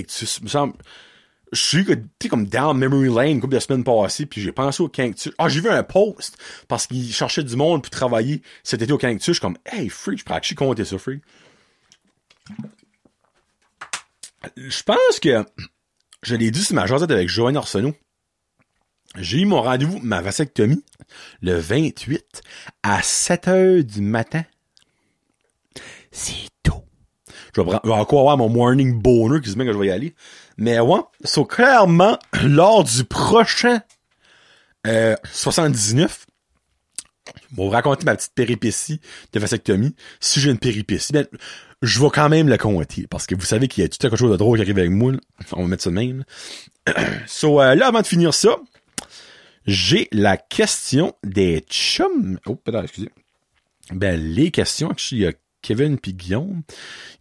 Speaker 1: je suis, tu comme down memory lane une couple de semaines passées, puis j'ai pensé au Cactus. Ah, j'ai vu un post, parce qu'il cherchait du monde pour travailler cet été au Cactus. Je suis comme, hey, freak, je pourrais compter ça, freak. Je pense que, je l'ai dit sur ma jasette avec Joanne Arsenault. J'ai eu mon rendez-vous, ma vasectomie, le 28, à 7 heures du matin. C'est tôt. Je vais, encore avoir mon morning boner qui se met que je vais y aller. Mais ouais, so clairement, lors du prochain euh, 79, je vais vous raconter ma petite péripétie de vasectomie. Si j'ai une péripétie, ben, je vais quand même le compter. Parce que vous savez qu'il y a tout quelque chose de drôle qui arrive avec moi. On va mettre ça de même. so, euh, là, avant de finir ça, j'ai la question des chums. Oh, pardon, excusez. Ben, les questions, il y a Kevin puis Guillaume.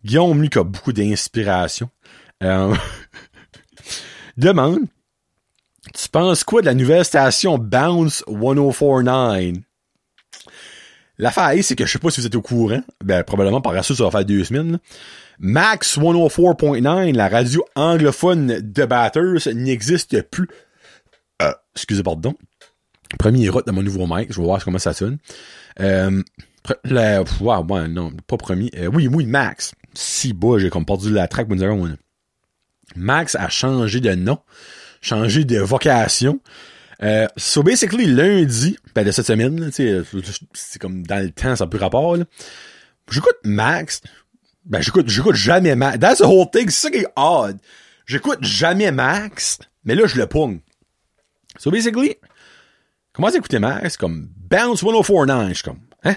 Speaker 1: Guillaume, lui, qui a beaucoup d'inspiration. Euh, demande, tu penses quoi de la nouvelle station Bounce 1049? L'affaire, c'est que je sais pas si vous êtes au courant. Ben, probablement par ça, ça va faire deux semaines. Max 104.9, la radio anglophone de Batters, n'existe plus. Euh, excusez, pardon. Premier route de mon nouveau mic. Je vais voir comment ça sonne. Euh, wow, ouais, non, pas premier. Euh, oui, oui, Max. Si bas, j'ai comme perdu la track, Max a changé de nom, changé de vocation. Euh, so basically, lundi, ben de cette semaine, c'est comme dans le temps, ça n'a plus rapport. J'écoute Max. Ben j'écoute, j'écoute jamais Max. That's the whole thing. C'est ça qui est odd. J'écoute jamais Max, mais là, je le pogne. So basically, comment écouter Max? Comme Bounce 1049. Je comme, hein?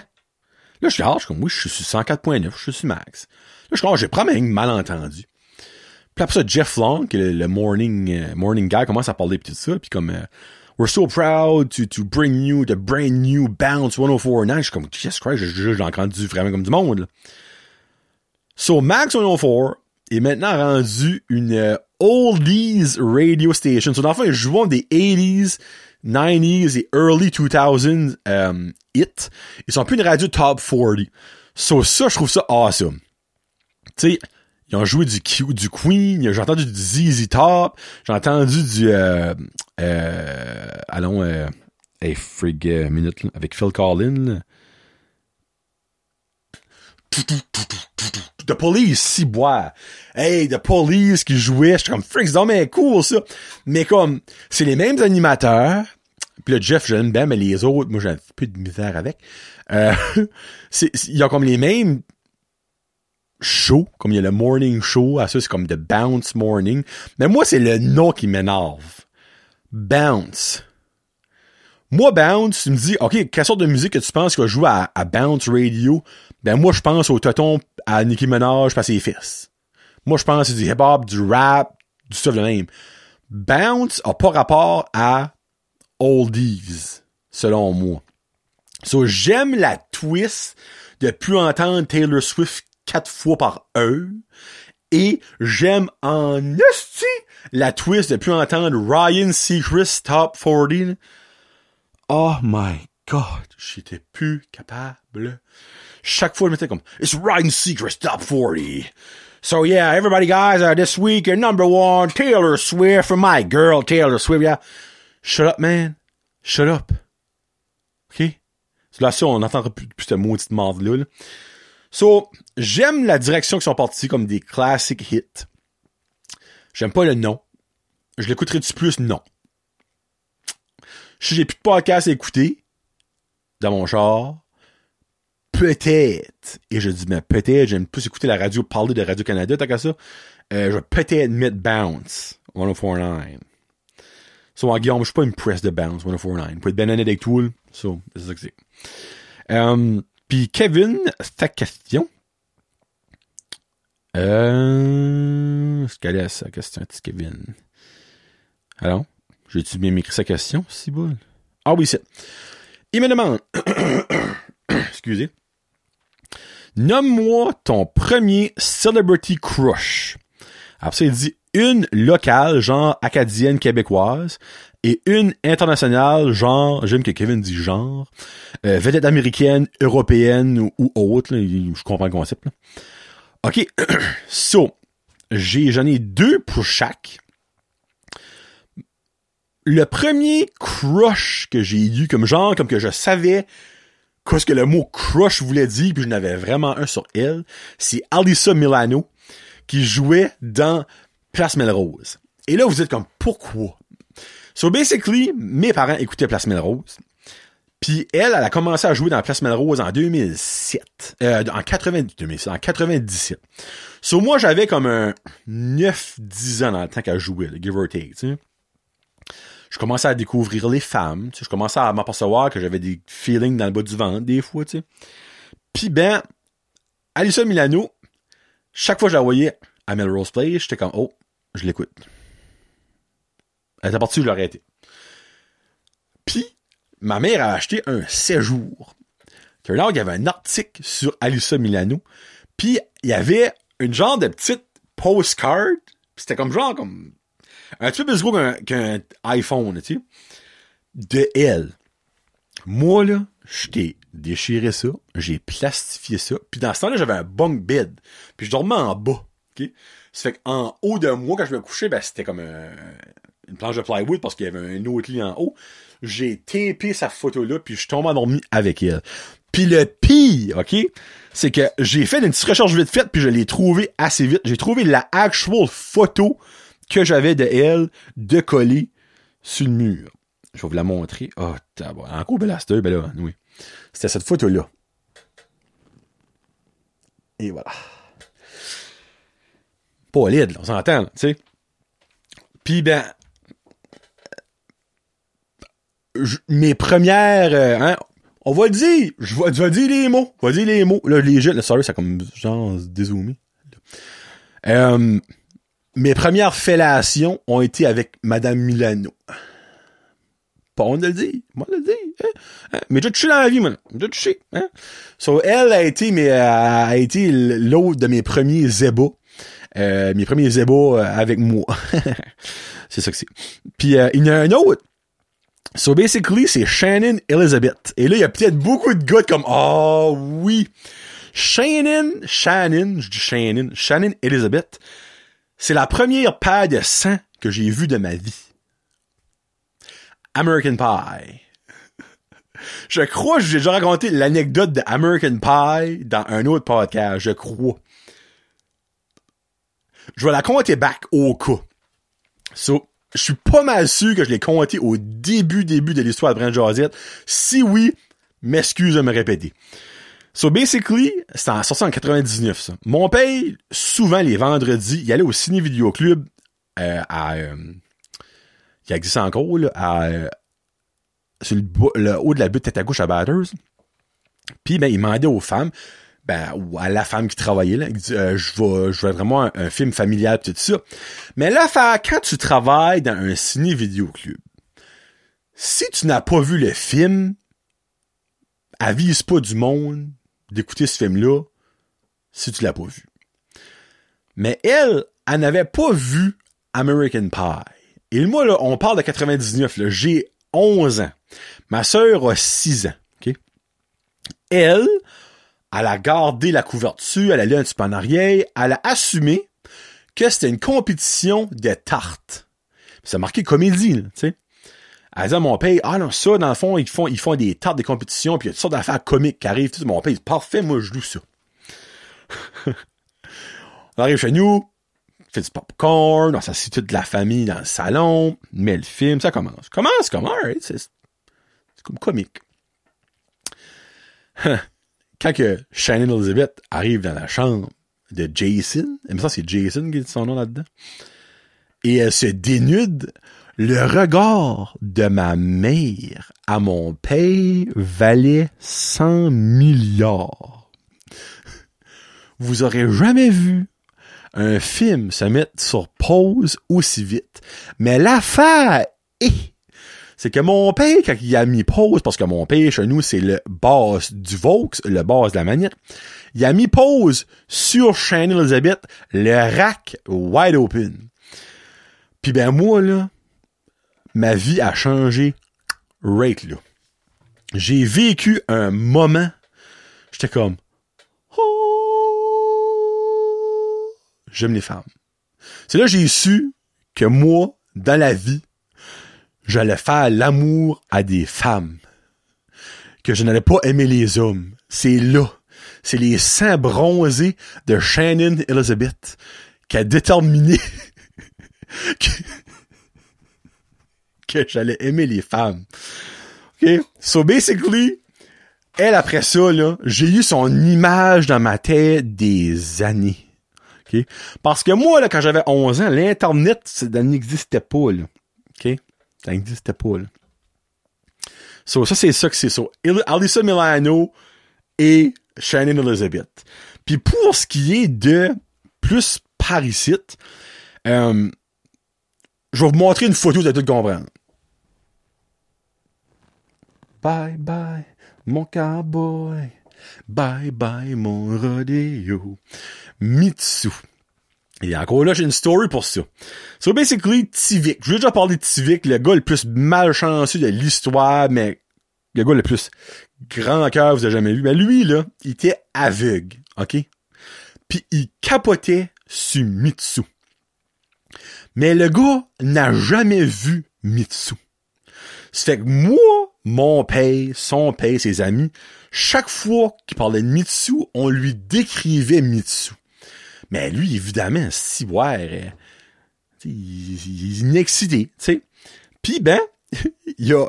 Speaker 1: Là, ah, je suis comme, oui, je suis sur 104.9, je suis sur Max. Là, je comme, ah, j'ai probablement mal entendu. Puis après ça, Jeff Long, qui est le, morning, uh, morning guy, commence à parler de tout ça, puis comme, uh, we're so proud to, to bring you the brand new Bounce 104.9. Je suis comme, Jesus Christ, j'ai entendu vraiment comme du monde, là. So, Max 104 est maintenant rendu une uh, oldies radio station. So, dans le fond, ils jouent des 80s, 90s et early 2000s um, hits. Ils sont plus une radio top 40. So, ça, je trouve ça awesome. Tu sais, ils ont joué du, du Queen, j'ai entendu du ZZ Top, j'ai entendu du, euh, euh, allons, euh, hey, frig, euh, minute, avec Phil Collins, The Police, si bois. Hey, The Police qui jouait, j'étais comme, frig, c'est mais cool, ça. Mais comme, c'est les mêmes animateurs, puis le Jeff, j'aime bien, mais les autres, moi, j'ai un peu de misère avec. Euh, ils ont comme les mêmes show, comme il y a le morning show, à ça c'est comme The Bounce Morning. Mais moi, c'est le nom qui m'énerve. Bounce. Moi, Bounce, tu me dis, OK, quelle sorte de musique que tu penses qu'il va jouer à, Bounce Radio? Ben, moi, je pense au tonton à Nicki Minaj à ses fils. Moi, je pense c'est du hip-hop, du rap, du stuff de même. Bounce a pas rapport à oldies, selon moi. So, j'aime la twist de plus entendre Taylor Swift quatre fois par heure. Et j'aime en esti la twist de plus entendre Ryan Seacrest Top 40. Oh my god, j'étais plus capable. Chaque fois, je m'étais comme, It's Ryan Seacrest Top 40. So yeah, everybody guys, uh, this week, number one, Taylor Swift, for my girl, Taylor Swift, yeah. Shut up, man. Shut up. OK? Là, ça, on n'entendra plus, plus cette maudite marde-là. Là. So, j'aime la direction qui sont partis comme des classic hits. J'aime pas le nom. Je l'écouterai-tu plus? Non. Si j'ai plus de podcast à écouter dans mon char, peut-être, et je dis mais peut-être, j'aime plus écouter la radio, parler de Radio-Canada, tant qu'à ça, euh, je vais peut-être mettre Bounce 1049. So, en Guillaume, je suis pas impressed de Bounce 1049. Pour être bien honnête avec c'est ça que c'est. Um, puis Kevin, ta question. Euh, qu'elle est sa question, petit Kevin? Alors, j'ai-tu bien écrit sa question, si boule? Ah oui, c'est. Il me demande, excusez, nomme-moi ton premier celebrity crush. Après ça, il dit une locale, genre acadienne québécoise, et une internationale, genre, j'aime que Kevin dit genre, euh, vedette américaine, européenne ou, autre, je comprends le concept. Là. OK, so, j'en ai deux pour chaque. Le premier crush que j'ai eu, comme genre, comme que je savais qu'est-ce que le mot crush voulait dire, puis je n'avais vraiment un sur elle, c'est Alissa Milano, qui jouait dans Place Melrose. Et là, vous êtes comme, pourquoi? So basically, mes parents écoutaient Place Melrose. Puis elle, elle a commencé à jouer dans Place Melrose en 2007. Euh, en 90, 2007, en 97. So moi, j'avais comme un 9-10 ans dans le temps qu'elle jouait, give or take, tu. Je commençais à découvrir les femmes. Je commençais à m'apercevoir que j'avais des feelings dans le bas du ventre, des fois, tu. Puis ben, Alissa Milano, chaque fois que je la voyais à Melrose Place, j'étais comme, oh, je l'écoute. Elle était partie, je l'aurais été. Puis, ma mère a acheté un séjour. Y avait un article sur Alissa Milano. Puis, il y avait une genre de petite postcard. C'était comme genre, comme, un petit peu plus gros qu'un iPhone, tu sais. De elle. Moi, là, je déchiré ça. J'ai plastifié ça. Puis dans ce temps-là, j'avais un bunk bed. Puis je dormais en bas. OK? Ça fait qu'en haut de moi, quand je me couchais, ben, c'était comme un, une planche de plywood parce qu'il y avait un autre lit en haut. J'ai tapé sa photo-là, puis je tombé endormi avec elle. Puis le pire, OK, c'est que j'ai fait une petite recherche vite faite, puis je l'ai trouvé assez vite. J'ai trouvé la actual photo que j'avais de elle de coller sur le mur. Je vais vous la montrer. Oh, t'as encore belaster, ben là, oui. C'était cette photo-là. Et voilà. Pas laide, on s'entend, tu sais. Puis ben, mes premières, euh, hein, on va dire, je vais, dire les mots, je vais dire les mots. Là, les jeux, là, sorry, ça comme genre dézoomé. Euh, mes premières fellations ont été avec Madame Milano. Pas on le dit, moi le dit. Hein? Hein? Mais j'ai touché dans la vie, moi. J'ai touché. Hein? So, elle a été, mais a été l'autre de mes premiers zébas. Euh, mes premiers zébas avec moi. c'est ça que c'est. Puis il y en a un autre So basically, c'est Shannon Elizabeth. Et là, il y a peut-être beaucoup de gars comme Oh oui. Shannon, Shannon, je dis Shannon, Shannon Elizabeth, c'est la première paire de sang que j'ai vue de ma vie. American Pie. Je crois que j'ai déjà raconté l'anecdote de American Pie dans un autre podcast, je crois. Je vais la compter back au cas. So, je suis pas mal sûr que je l'ai compté au début, début de l'histoire de Brent Josette. Si oui, m'excuse de me répéter. So basically, c'est en 1999 ça. Mon père, souvent les vendredis, il allait au Ciné Vidéo Club euh, à euh, existe encore là, à euh, sur le haut de la butte tête à gauche à Batters. Puis, ben, il demandait aux femmes, ben, ou à la femme qui travaillait, là, il dit, euh, je vais, je vraiment un, film familial, tout ça. Mais là, quand tu travailles dans un ciné-vidéoclub, si tu n'as pas vu le film, avise pas du monde d'écouter ce film-là si tu l'as pas vu. Mais elle, elle n'avait pas vu American Pie. Et moi, là, on parle de 99, là, j'ai 11 ans. Ma sœur a 6 ans? Elle, elle a gardé la couverture, elle a lu un petit peu en arrière, elle a assumé que c'était une compétition de tartes. Ça marqué comédie, tu sais. Elle dit à mon père, ah non, ça, dans le fond, ils font, ils font des tartes, des compétitions, puis il y a toutes sortes d'affaires comiques qui arrivent. Tout. Mon père, parfait, moi, je loue ça. on arrive chez nous, fait du popcorn, on s'assied toute la famille dans le salon, met le film, ça commence. Commence comme, alright, c'est, c'est comme comique. Quand que Shannon Elizabeth arrive dans la chambre de Jason, mais ça c'est Jason qui dit son nom là-dedans, et elle se dénude, le regard de ma mère à mon père valait 100 milliards. Vous aurez jamais vu un film se mettre sur pause aussi vite. Mais l'affaire est, c'est que mon père, quand il a mis pause, parce que mon père, chez nous, c'est le boss du Vaux, le boss de la manette, il a mis pause sur Shannon Elizabeth, le rack wide open. Puis ben moi, là, ma vie a changé right là. J'ai vécu un moment, j'étais comme, oh, j'aime les femmes. C'est là que j'ai su que moi, dans la vie, j'allais faire l'amour à des femmes. Que je n'allais pas aimer les hommes. C'est là. C'est les seins bronzés de Shannon Elizabeth qui a déterminé que, j'allais aimer les femmes. OK? So basically, elle après ça, j'ai eu son image dans ma tête des années. OK? Parce que moi, là, quand j'avais 11 ans, l'Internet, ça n'existait pas, là. OK? Ça n'existait pas, là. So, ça, c'est ça que c'est ça. Alyssa Milano et Shannon Elizabeth. Puis pour ce qui est de plus paricite, euh, je vais vous montrer une photo, vous allez tout comprendre. Bye bye, mon cowboy. Bye bye, mon rodeo. Mitsu. Et encore là, j'ai une story pour ça. So basically, Tivik. Je vais déjà parler de Tivik, le gars le plus malchanceux de l'histoire, mais le gars le plus grand cœur vous avez jamais vu. Mais lui, là, il était aveugle, OK? Puis il capotait sur Mitsu. Mais le gars n'a jamais vu Mitsu. Ça fait que moi, mon père, son père, ses amis, chaque fois qu'il parlait de Mitsu, on lui décrivait Mitsu. Mais lui, évidemment, si ouais, euh, il, est excité, tu sais. Puis ben, il y a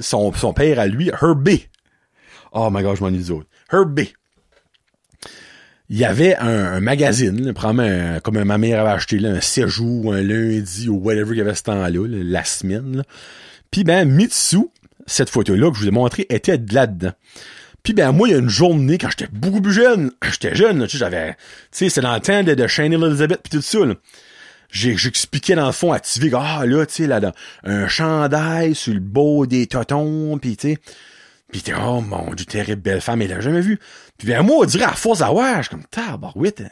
Speaker 1: son, son père à lui, Herbie. Oh my god, je m'en ai des autres. Herbie. Il y avait un, magazine, comme ma mère avait acheté là, un séjour, un lundi ou whatever qu'il y avait ce temps-là, là, la semaine. Puis ben, Mitsu, cette photo-là que je vous ai montré, était de là-dedans. Puis ben moi, il y a une journée, quand j'étais beaucoup plus jeune, j'étais jeune, tu sais, j'avais. Tu sais, c'est dans le temps de, de Shannon Elizabeth puis tout ça. Là. J'expliquais dans le fond à Tivig, ah là, tu sais, là, un chandail sur le beau des totons, puis tu sais. Pis t'es, oh mon dieu, terrible belle femme, elle l'a jamais vu. Puis ben moi, on dirait à force d'avoir, je suis comme, tabarouette,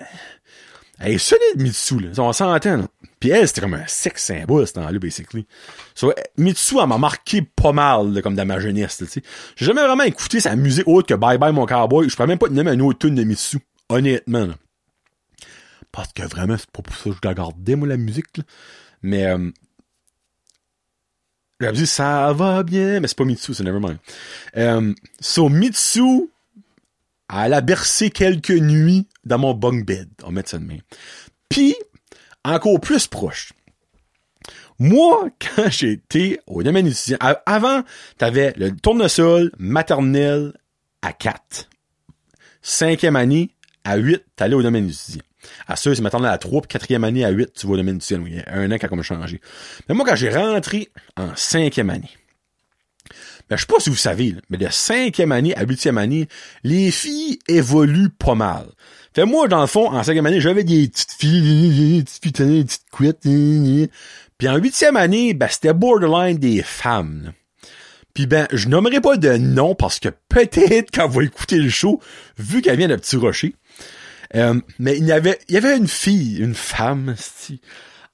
Speaker 1: elle est solide, Mitsu, là. On s'entend, là. Elle, c'était comme un sex symbole, ce temps-là, basically. So, Mitsu, elle m'a marqué pas mal, comme dans ma jeunesse, tu sais. J'ai jamais vraiment écouté sa musique autre que Bye Bye Mon Cowboy. Je pourrais même pas te nommer un autre tune de Mitsu. Honnêtement. Parce que vraiment, c'est pas pour ça que je la gardais, moi, la musique. Mais, euh, j'avais dit, ça va bien, mais c'est pas Mitsu, c'est Nevermind. Euh, so, Mitsu, elle a bercé quelques nuits dans mon bunk bed. Va mettre ça de même. Puis, encore plus proche. Moi, quand j'étais au domaine étudiant, a- avant, t'avais le tournesol maternel à 4. Cinquième année, à 8, t'allais au domaine étudiant. À ça, c'est maternel à 3, puis quatrième année à 8, tu vas au domaine étudiant. Il y a un an qui a comme changé. Mais moi, quand j'ai rentré en cinquième année, Ben, je sais pas si vous savez, mais de cinquième année à huitième année, les filles évoluent pas mal. Fait moi, dans le fond, en cinquième année, j'avais des petites filles, des petites putains, des petites couettes. Puis en huitième année, ben, c'était borderline des femmes. Puis ben, je nommerai pas de nom parce que peut-être quand vous écouter le show, vu qu'elle vient de Petit Rocher, euh, mais il y avait, il y avait une fille, une femme,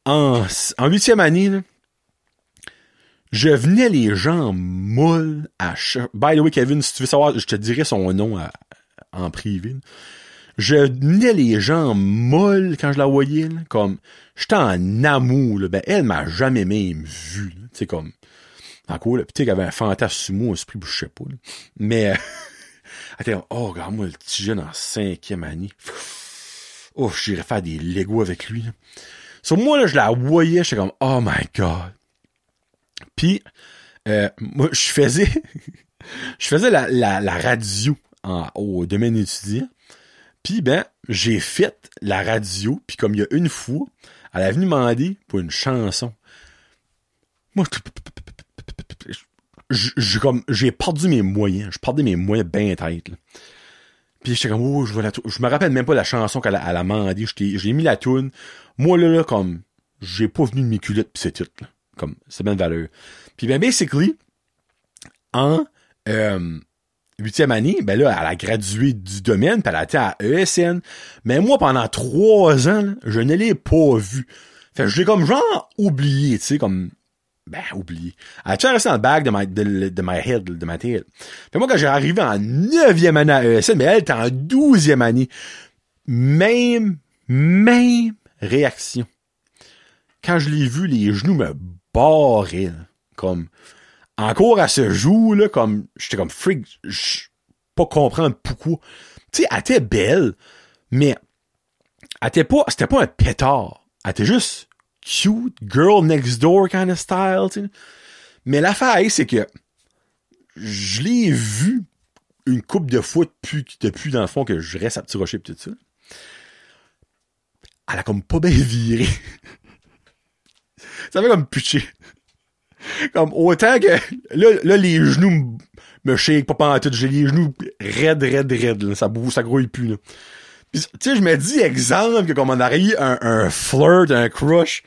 Speaker 1: en, en huitième année, je venais les gens molles à By the way, Kevin, si tu veux savoir, je te dirai son nom à- en privé. Je venais les gens molles quand je la voyais, là, comme j'étais en amour. Là. Ben, elle m'a jamais même vu. Tu sais, comme. En cours, là, tu sais, avait un fantasme sur moi, un esprit, je sais pas. là. Mais elle oh, regarde-moi le petit jeune en cinquième année. Oh, j'irais faire des Legos avec lui. Là. Sur moi, là, je la voyais, j'étais comme, oh my god. Puis, euh, moi, je faisais, je faisais la, la, la radio en, au domaine étudiant. Puis, ben, j'ai fait la radio. Puis, comme il y a une fois, elle est venue demander pour une chanson. Moi, je- comme, j'ai perdu mes moyens. Je perdais mes moyens bien tête, là. Puis j'étais comme, oh, je vois la Je me rappelle même pas la chanson qu'elle a, a. J'étais- J'ai mis la tune. Moi, là, là, comme, j'ai pas venu de mes culottes pis c'est tout, là. Comme, c'est bien de valeur. Puis ben, basically, en, euh, huitième année, ben là, elle a gradué du domaine, puis elle a été à ESN. Mais moi, pendant trois ans, je ne l'ai pas vue. Fait l'ai comme genre oublié, tu sais, comme ben, oublié. Elle a resté dans le bag de ma, de, de head, de ma tête. Fait moi, quand j'ai arrivé en neuvième année à ESN, mais elle était en douzième année. Même, même réaction. Quand je l'ai vu, les genoux me barraient. Comme, encore à ce jour, là, comme, j'étais comme freak, je pas comprendre pourquoi. Tu sais, elle était belle, mais elle était pas, c'était pas un pétard. Elle était juste cute, girl next door kind of style, tu sais. Mais l'affaire, c'est que je l'ai vu une coupe de fois depuis, depuis, dans le fond, que je reste à Petit Rocher pis tout ça. Elle a comme pas bien viré. ça fait comme pitcher. Comme autant que là, là les genoux me- me pas pendant. J'ai les genoux raides, raides, raides. là. Ça bouge, ça grouille plus. Tu sais, je me dis, exemple, que comme on aurait eu un, un flirt, un crush,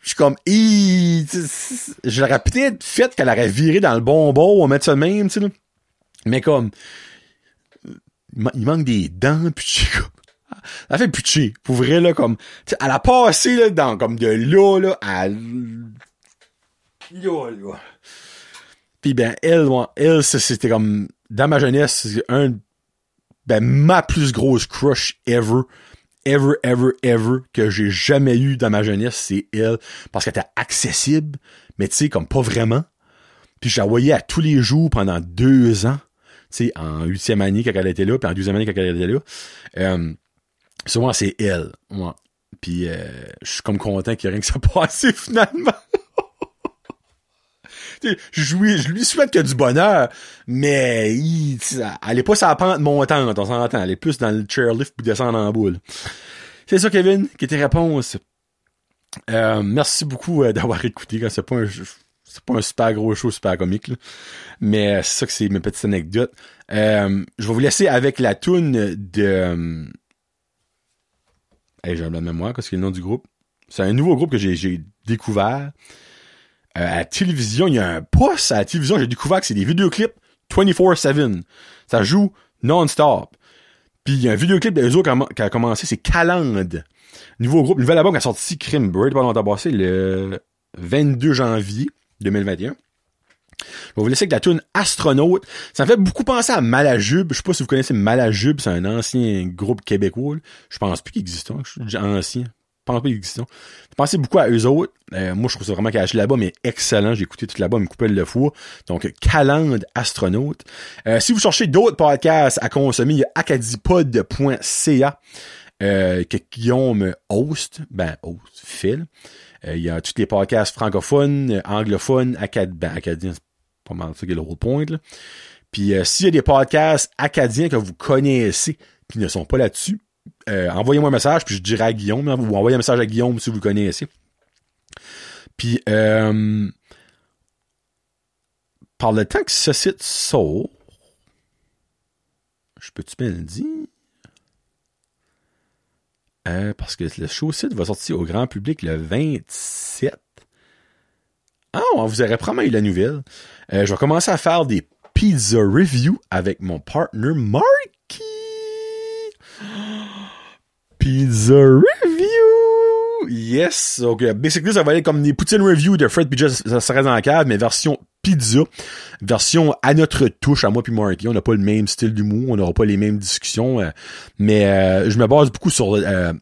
Speaker 1: je suis comme, sais, j'aurais peut-être fait qu'elle aurait viré dans le bonbon, on met ça même, tu sais. Mais comme, il, ma- il manque des dents, puis je elle fait pitcher. Pour vrai, là, comme, elle a passé, là, dans, comme de là, là, à, là, là. Puis ben, elle, elle, c'était comme, dans ma jeunesse, un, ben, ma plus grosse crush ever, ever, ever, ever, que j'ai jamais eu dans ma jeunesse, c'est elle, parce qu'elle était accessible, mais tu sais, comme pas vraiment. Puis je la voyais à tous les jours pendant deux ans, tu sais, en huitième année quand elle était là, puis en douzième année quand elle était là. Euh, souvent, c'est elle, ouais. Puis euh, je suis comme content qu'il y ait rien que ça passé finalement. Je lui, souhaite que du bonheur, mais il, elle est pas sa pente montante, on s'entend. Elle est plus dans le chairlift pour descendre en boule. C'est ça, Kevin, qui est tes réponses. Euh, merci beaucoup euh, d'avoir écouté. C'est pas un, c'est pas un super gros show, super comique, là. mais euh, c'est ça que c'est mes petites anecdotes. Je vais vous laisser avec la toune de. Hey, j'ai un blanc de mémoire, qu'est-ce que c'est le nom du groupe? C'est un nouveau groupe que j'ai découvert. Euh, à la télévision, il y a un poste à la télévision, j'ai découvert que c'est des vidéoclips 24-7. Ça joue non-stop. Puis il y a un vidéoclip de autres qui a- commencé, c'est Calande. Nouveau groupe, nouvel album qui a sorti Crime Bird, pas longtemps passé, le 22 janvier 2021. Je vais vous laisser avec la tune Astronaute. Ça me fait beaucoup penser à Malajube. Je sais pas si vous connaissez Malajube, c'est un ancien groupe québécois. Je pense plus qu'il existe. hein. Je suis ancien. Pense pas existe. Je pensais beaucoup à eux autres. Euh, moi, je trouve ça vraiment caché là-bas, mais excellent. J'ai écouté tout là-bas, me couper le four. Donc, Calande Astronaute. Euh, si vous cherchez d'autres podcasts à consommer, il y a acadipod.ca euh, que Guillaume host. Ben, host, Phil. Euh, il y a tous les podcasts francophones, anglophones, ben, acadiens, c'est pas mal ça qui est le whole point. Là. Puis s'il y a des podcasts acadiens que vous connaissez qui ne sont pas là-dessus, euh, envoyez-moi un message, puis je dirai à Guillaume, hein, ou envoyez un message à Guillaume si vous le connaissez. Puis euh, par le temps que ce site sort, je peux-tu bien le dire? Euh, parce que le show site va sortir au grand public le 27. Ah, on vous aurait probablement eu la nouvelle. Je vais commencer à faire des pizza reviews avec mon partner Marky. Pizza review! Yes! Donc, basically, ça va être comme des poutines review de Fred Pizza, ça serait dans la cave, mais version pizza. Version à notre touche, à moi puis Marky. On n'a pas le même style d'humour, on n'aura pas les mêmes discussions, euh, mais euh, je me base beaucoup sur euh,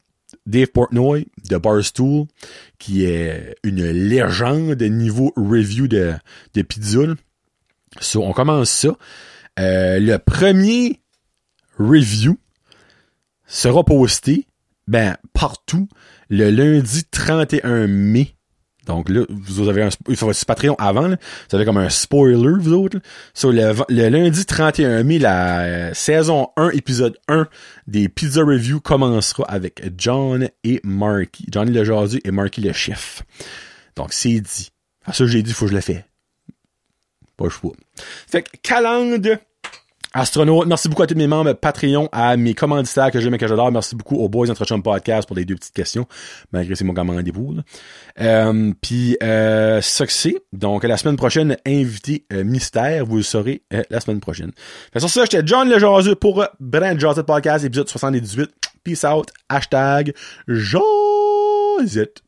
Speaker 1: Dave Portnoy de Barstool, qui est une légende niveau review de, de pizza. So, on commence ça. le premier review sera posté ben partout le lundi 31 mai. Donc là, vous avez un il faut Patreon avant, là. vous avez comme un spoiler, vous autres. Sur le, lundi 31 mai, la euh, saison 1, épisode 1 des Pizza Review commencera avec John et Marky. Johnny le Jazu et Marky le chef. Donc c'est dit. À ça, j'ai dit, faut que je le fais. Pas le choix. Fait que, calende Astronaute, merci beaucoup à tous mes membres Patreon, à mes commanditaires que j'aime et que j'adore. Merci beaucoup aux Boys Entre Podcast pour les deux petites questions, malgré c'est mon gamin rendez-vous. Euh, Puis euh, ça. Donc la semaine prochaine, invité euh, mystère, vous le saurez euh, la semaine prochaine. Fait sur ça, j'étais John le pour Brand Jaseux Podcast, épisode 78. Peace out. Hashtag Josette.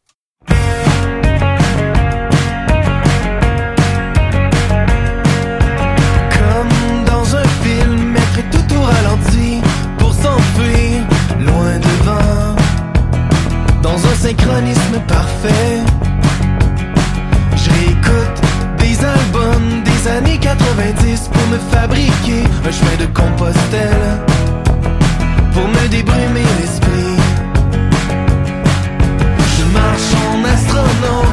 Speaker 2: synchronisme parfait. Je réécoute des albums des années 90 pour me fabriquer un chemin de compostelle. Pour me débrumer l'esprit. Je marche en astronaute